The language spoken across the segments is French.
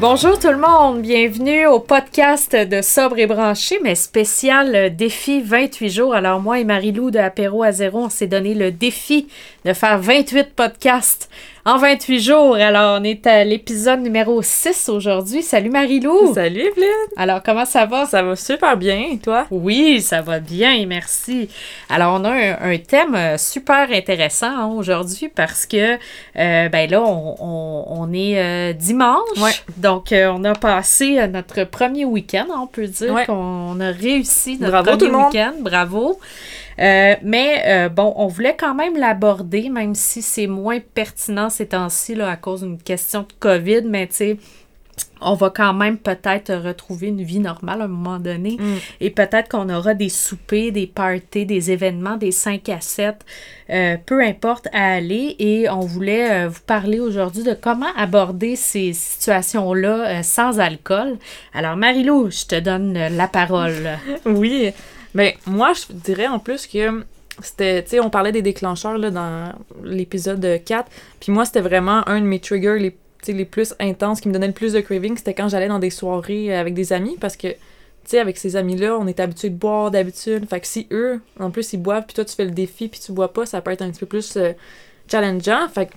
Bonjour tout le monde, bienvenue au podcast de Sobre et Branché, mais spécial défi 28 jours. Alors moi et Marie-Lou de Apéro à zéro, on s'est donné le défi de faire 28 podcasts en 28 jours. Alors, on est à l'épisode numéro 6 aujourd'hui. Salut Marie-Lou! Salut Evelyne! Alors, comment ça va? Ça va super bien, et toi? Oui, ça va bien, merci. Alors, on a un, thème euh, super intéressant hein, aujourd'hui parce que, euh, ben là, on, est euh, dimanche. Donc, on a passé notre premier week-end, on peut dire qu'on a réussi notre premier week-end. Bravo! Euh, mais euh, bon, on voulait quand même l'aborder, même si c'est moins pertinent ces temps-ci à cause d'une question de COVID, mais tu sais, on va quand même peut-être retrouver une vie normale à un moment donné. Mm. Et peut-être qu'on aura des soupers, des parties, des événements, des 5 à 7, euh, peu importe à aller. Et on voulait vous parler aujourd'hui de comment aborder ces situations-là sans alcool. Alors, Marilou, je te donne la parole. oui. Mais moi, je dirais en plus que c'était, tu sais, on parlait des déclencheurs là, dans l'épisode 4. Puis moi, c'était vraiment un de mes triggers les, les plus intenses qui me donnait le plus de craving. C'était quand j'allais dans des soirées avec des amis parce que, tu sais, avec ces amis-là, on est habitué de boire d'habitude. Fait que si eux, en plus, ils boivent, puis toi, tu fais le défi, puis tu bois pas, ça peut être un petit peu plus euh, challengeant. Fait que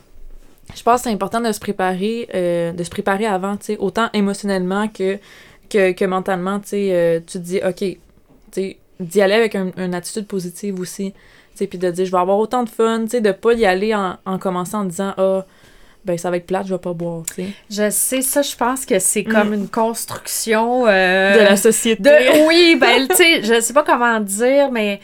je pense que c'est important de se préparer, euh, de se préparer avant, tu sais, autant émotionnellement que, que, que mentalement, tu sais, euh, tu te dis, OK, tu sais, d'y aller avec une attitude positive aussi. Puis de dire, je vais avoir autant de fun, de ne pas y aller en, en commençant en disant, ah, ben ça va être plate, je vais pas boire, tu sais. Je sais, ça, je pense que c'est comme mm. une construction... Euh, de la société. De, oui, ben, tu sais, je sais pas comment dire, mais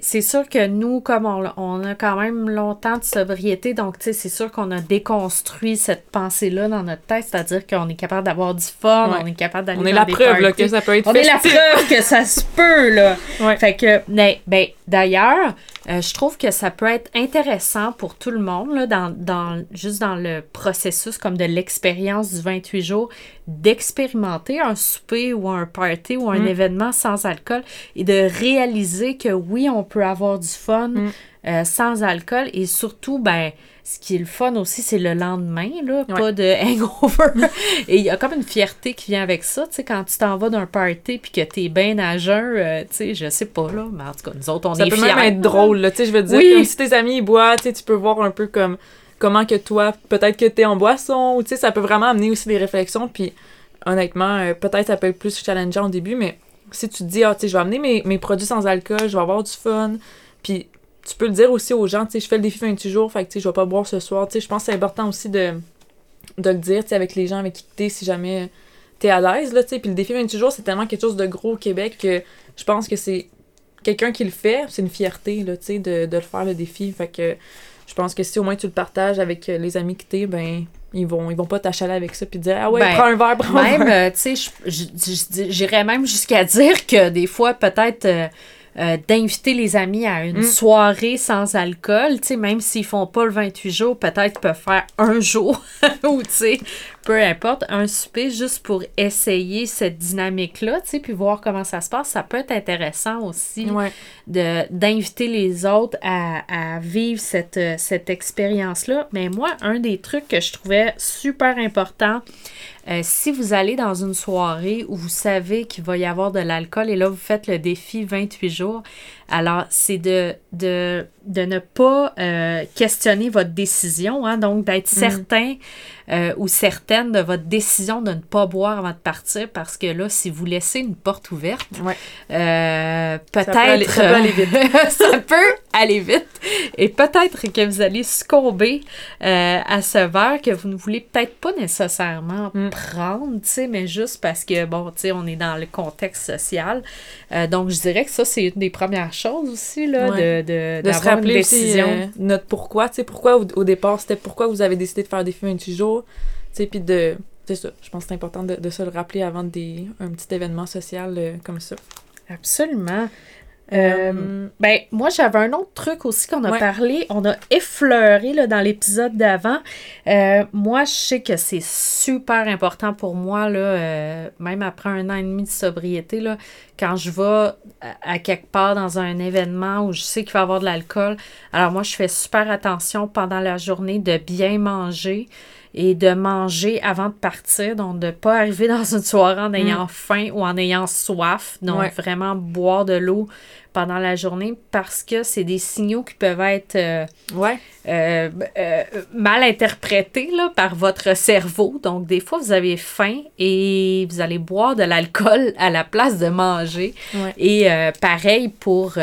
c'est sûr que nous, comme on, a quand même longtemps de sobriété, donc c'est sûr qu'on a déconstruit cette pensée-là dans notre tête, c'est-à-dire qu'on est capable d'avoir du fun, on est capable d'aller On est la preuve là, que ça peut être On est la preuve que ça se peut, là. Fait que, ben, ben d'ailleurs, euh, je trouve que ça peut être intéressant pour tout le monde, là, dans, dans, juste dans le processus comme de l'expérience du 28 jours, d'expérimenter un souper ou un party ou un mm. événement sans alcool et de réaliser que oui, on peut avoir du fun mm. euh, sans alcool et surtout, ben, ce qui est le fun aussi, c'est le lendemain, là, pas de hangover. et il y a comme une fierté qui vient avec ça, tu sais, quand tu t'en vas d'un party puis que t'es bien à jeun, euh, tu sais, je sais pas, là, mais en tout cas, nous autres, on est fiers. Ça peut même être drôle, là, tu sais, je veux dire, comme si tes amis boivent, tu sais, tu peux voir un peu comme comment que toi, peut-être que t'es en boisson, ou tu sais, ça peut vraiment amener aussi des réflexions, puis honnêtement, euh, peut-être ça peut être plus challengeant au début, mais si tu te dis, ah, tu je vais amener mes, produits sans alcool, je vais avoir du fun, puis tu peux le dire aussi aux gens, tu je fais le défi 28 jours, fait que tu sais, je vais pas boire ce soir, tu je pense que c'est important aussi de, de le dire, tu avec les gens avec qui t'es, si jamais t'es à l'aise, là, tu sais, puis le défi 28 jours, c'est tellement quelque chose de gros au Québec que je pense que c'est quelqu'un qui le fait, c'est une fierté, là, tu de, de le faire, le défi, fait que je pense que si au moins tu le partages avec les amis que t'es, ben ils vont ils vont pas t'achaler avec ça puis dire ah ouais ben, prends un verre prends un même euh, tu sais j'irais même jusqu'à dire que des fois peut-être euh, euh, d'inviter les amis à une mm. soirée sans alcool, tu sais, même s'ils font pas le 28 jours, peut-être peuvent faire un jour ou, tu sais, peu importe, un souper juste pour essayer cette dynamique-là, tu sais, puis voir comment ça se passe. Ça peut être intéressant aussi de d'inviter les autres à, à vivre cette, cette expérience-là. Mais moi, un des trucs que je trouvais super important, euh, si vous allez dans une soirée où vous savez qu'il va y avoir de l'alcool et là, vous faites le défi 28 jours, alors c'est de, de, de, ne pas euh, questionner votre décision, hein, donc d'être mm. certain euh, ou certaine de votre décision de ne pas boire avant de partir parce que là, si vous laissez une porte ouverte, peut-être. Ça, peut aller vite. ça peut aller vite. Et peut-être que vous allez succomber à ce verre que vous ne voulez peut-être pas nécessairement mm. prendre, tu sais, mais juste parce que, bon, tu sais, on est dans le contexte social. donc, je dirais que ça, c'est une des premières chose aussi, là, de, de, de se rappeler décision. Aussi, euh, notre pourquoi, tu sais, pourquoi au, départ, c'était pourquoi vous avez décidé de faire des films 28 jours, tu sais, puis de... C'est ça, je pense que c'est important de, de, se le rappeler avant des, un petit événement social euh, comme ça. Absolument. Euh, ben, moi, j'avais un autre truc aussi qu'on a Ouais. parlé, on a effleuré là, dans l'épisode d'avant. Euh, moi, je sais que c'est super important pour moi, là, euh, même après un an et demi de sobriété, là, quand je vais à, à quelque part dans un événement où je sais qu'il va y avoir de l'alcool. Alors, moi, je fais super attention pendant la journée de bien manger et de manger avant de partir. Donc, de ne pas arriver dans une soirée en ayant faim ou en ayant soif. Donc, Ouais. vraiment boire de l'eau pendant la journée parce que c'est des signaux qui peuvent être euh, Ouais. euh, euh, mal interprétés là, par votre cerveau. Donc, des fois, vous avez faim et vous allez boire de l'alcool à la place de manger. Ouais. Et pareil pour,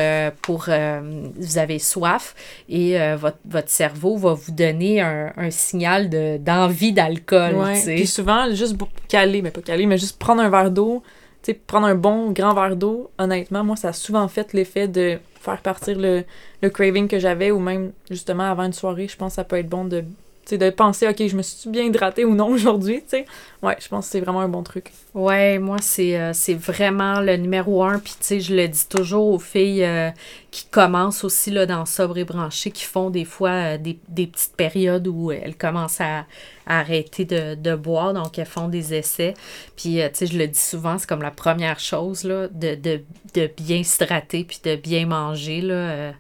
pour vous avez soif et votre, votre cerveau va vous donner un, un signal de- d'envie d'alcool. Ouais. Puis souvent, juste caler, mais pas caler, mais juste prendre un verre d'eau, tu sais, prendre un bon grand verre d'eau, honnêtement, moi, ça a souvent fait l'effet de faire partir le, le craving que j'avais ou même, justement, avant une soirée, je pense que ça peut être bon de, sais, de penser, OK, je me suis bien hydratée ou non aujourd'hui, tu sais. Je pense que c'est vraiment un bon truc. Ouais, moi, c'est euh, c'est vraiment le numéro un. Puis, tu sais, je le dis toujours aux filles euh, qui commencent aussi là, dans Sobre et Branché, qui font des fois euh, des, petites périodes où elles commencent à, arrêter de, boire. Donc, elles font des essais. Puis, tu sais, je le dis souvent, c'est comme la première chose, là, de, de, de bien s'hydrater puis de bien manger, là.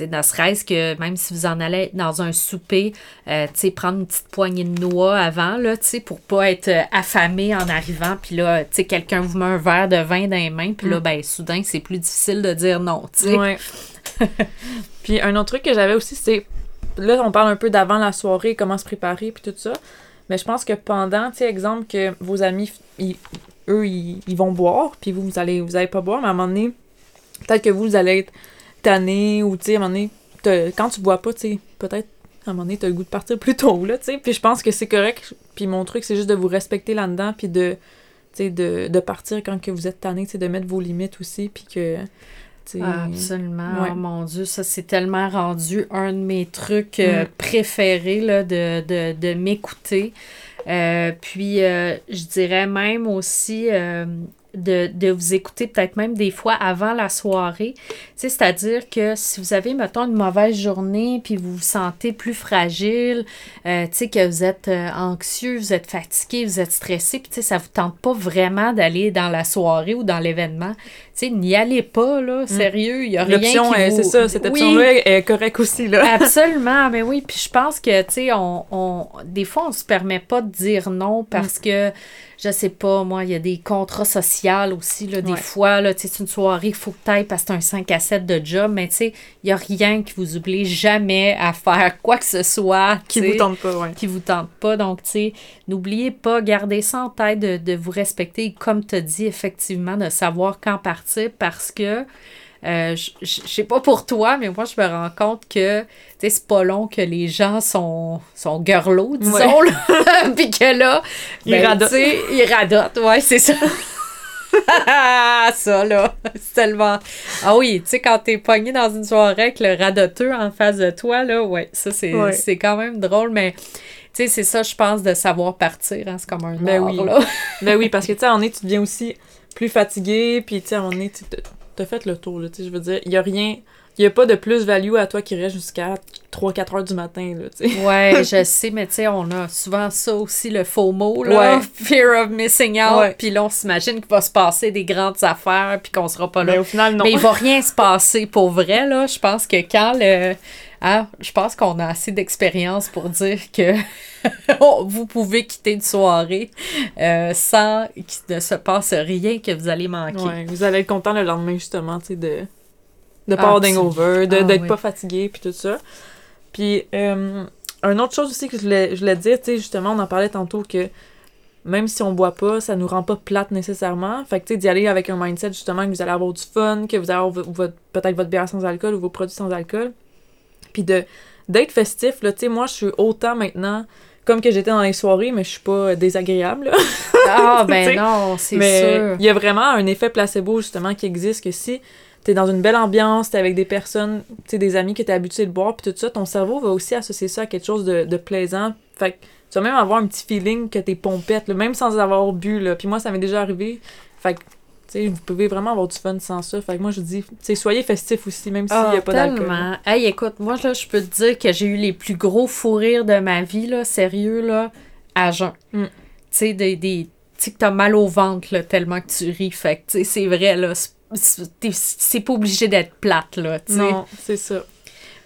Ne serait-ce que même si vous en allez dans un souper, euh, prendre une petite poignée de noix avant, là, pour pas être euh, affamé en arrivant. Puis là, quelqu'un vous met un verre de vin dans les mains, puis là, Mm. ben, soudain, c'est plus difficile de dire non. Ouais. puis un autre truc que j'avais aussi, c'est. Là, on parle un peu d'avant la soirée, comment se préparer, puis tout ça. Mais je pense que pendant, tu sais, exemple, que vos amis, ils- eux, ils, ils vont boire, puis vous, vous allez, vous allez pas boire, mais à un moment donné, peut-être que vous, vous allez être tanné, ou tu sais, à un moment donné, quand tu bois pas, tu sais, peut-être, à un moment donné, t'as le goût de partir plus tôt, là, tu sais. Puis je pense que c'est correct. Puis mon truc, c'est juste de vous respecter là-dedans, puis de, tu sais, de, de partir quand que vous êtes tanné, tu sais, de mettre vos limites aussi, puis que, Ah, absolument. Ouais. Oh mon Dieu, ça c'est tellement rendu un de mes trucs euh, Mm. préférés là, de, de, de m'écouter. Euh, puis euh, je dirais même aussi de, vous écouter peut-être même des fois avant la soirée. C'est-à-dire que si vous avez, mettons, une mauvaise journée, puis vous vous sentez plus fragile, euh, que vous êtes euh, anxieux, vous êtes fatigué, vous êtes stressé, puis ça vous tente pas vraiment d'aller dans la soirée ou dans l'événement, sais, n'y allez pas, là, sérieux, il y a rien qui Mm. Euh, vous... c'est ça, cette Oui. option-là est- est correcte aussi, là. Absolument, mais oui, puis je pense que, tu sais, on, on, des fois, on se permet pas de dire non parce Mm. que, je sais pas, moi, il y a des contrats sociaux aussi, là, des Ouais. fois, là, tu sais, c'est une soirée, il faut que t'ailles parce que c'est un 5 à 7 de job, mais tu sais, il y a rien qui vous oblige jamais à faire quoi que ce soit, Qui tu vous tente pas, ouais. qui vous tente pas. Donc, tu sais, n'oubliez pas, gardez ça en tête de, de vous respecter, comme tu as dit, effectivement, de savoir quand partir parce que, euh, je sais pas pour toi, mais moi, je me rends compte que, c'est pas long que les gens sont, sont girlots, disons, Ouais. là. Puis que là, Ils ben, radotent. ils radotent, ouais, c'est ça. ça, là, c'est tellement... Ah oui, tu sais, quand t'es pogné dans une soirée avec le radoteux en face de toi, là, ouais, ça, c'est Ouais. quand même drôle, mais... Tu sais, c'est ça, je pense, de savoir partir. Hein? C'est comme un Ben art, oui. là. Ben oui, parce que, tu sais, moment donné, tu deviens aussi plus fatigué, puis, tu sais, donné, tu t'as- fait le tour, là, tu sais, je veux dire, il y a rien... Il y a pas de plus-value à toi qui reste jusqu'à 3-4 heures du matin, là, tu sais. Ouais, je sais, mais tu sais, on a souvent ça aussi, le faux mot, là. Ouais. Fear of missing out. Puis là, on s'imagine qu'il va se passer des grandes affaires, puis qu'on sera pas là. Mais au final, non. Mais il va rien se passer pour vrai, là. Je pense que quand le. Ah, je pense qu'on a assez d'expérience pour dire que vous pouvez quitter une soirée euh, sans qu'il ne se passe rien que vous allez manquer. Ouais, vous allez être content le lendemain, justement, tu sais, de... De pas Ah, de- Ah, d'être oui. pas fatigué, puis tout ça. Puis, euh, une autre chose aussi que je voulais, je voulais dire, tu sais, justement, on en parlait tantôt que même si on boit pas, ça nous rend pas plate nécessairement. Fait que, tu sais, d'y aller avec un mindset, justement, que vous allez avoir du fun, que vous allez avoir votre- peut-être votre bière sans alcool ou vos produits sans alcool. Puis de d'être festif, là, tu sais, moi, je suis autant maintenant comme que j'étais dans les soirées, mais je suis pas désagréable, là. Ah, ben non, c'est Mais sûr. il y a vraiment un effet placebo, justement, qui existe, que si t'es dans une belle ambiance, t'es avec des personnes, tu sais, des amis que t'es habitué de boire, puis tout ça, ton cerveau va aussi associer ça à quelque chose de, de plaisant. Fait que tu vas même avoir un petit feeling que t'es pompette, là, même sans avoir bu, là. Puis moi, ça m'est déjà arrivé. Fait que, vous pouvez vraiment avoir du fun sans ça. Fait que moi, je dis, soyez festifs aussi, même s'il Ah, n'y a pas d'alcool. tellement. Hey, écoute, moi, là, je peux te dire que j'ai eu les plus gros fous rires de ma vie, là, sérieux, là, à jeun. Mm. Tu sais, des, des- que t'as mal au ventre, là, tellement que tu ris. Fait que, tu sais, c'est vrai, là, c'est- pas obligé d'être plate, là, tu sais. Non, c'est ça.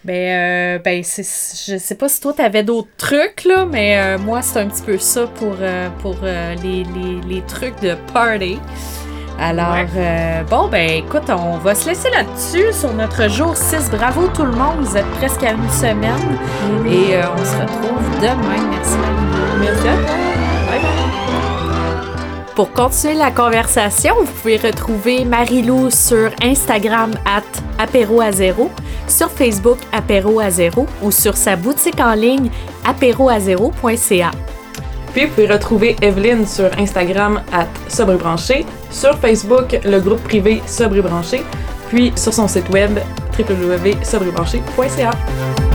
Ben, euh, ben c'est, je sais pas si toi t'avais d'autres trucs, là, mais euh, moi, c'est un petit peu ça pour, euh, pour euh, les, les, les trucs de party. Alors, Ouais. euh, bon, ben écoute, on va se laisser là-dessus sur notre jour 6. Bravo tout le monde, vous êtes presque à une semaine et euh, on se retrouve demain. Merci. Merci. Bye bye. Pour continuer la conversation, vous pouvez retrouver Marie-Lou sur Instagram at apéro à zéro, sur Facebook apéro à zéro ou sur sa boutique en ligne apéroazéro.ca. Puis vous pouvez retrouver Evelyne sur Instagram at sobrebranché, sur Facebook le groupe privé Sobre Branché, puis sur son site web www.sobrebranché.ca.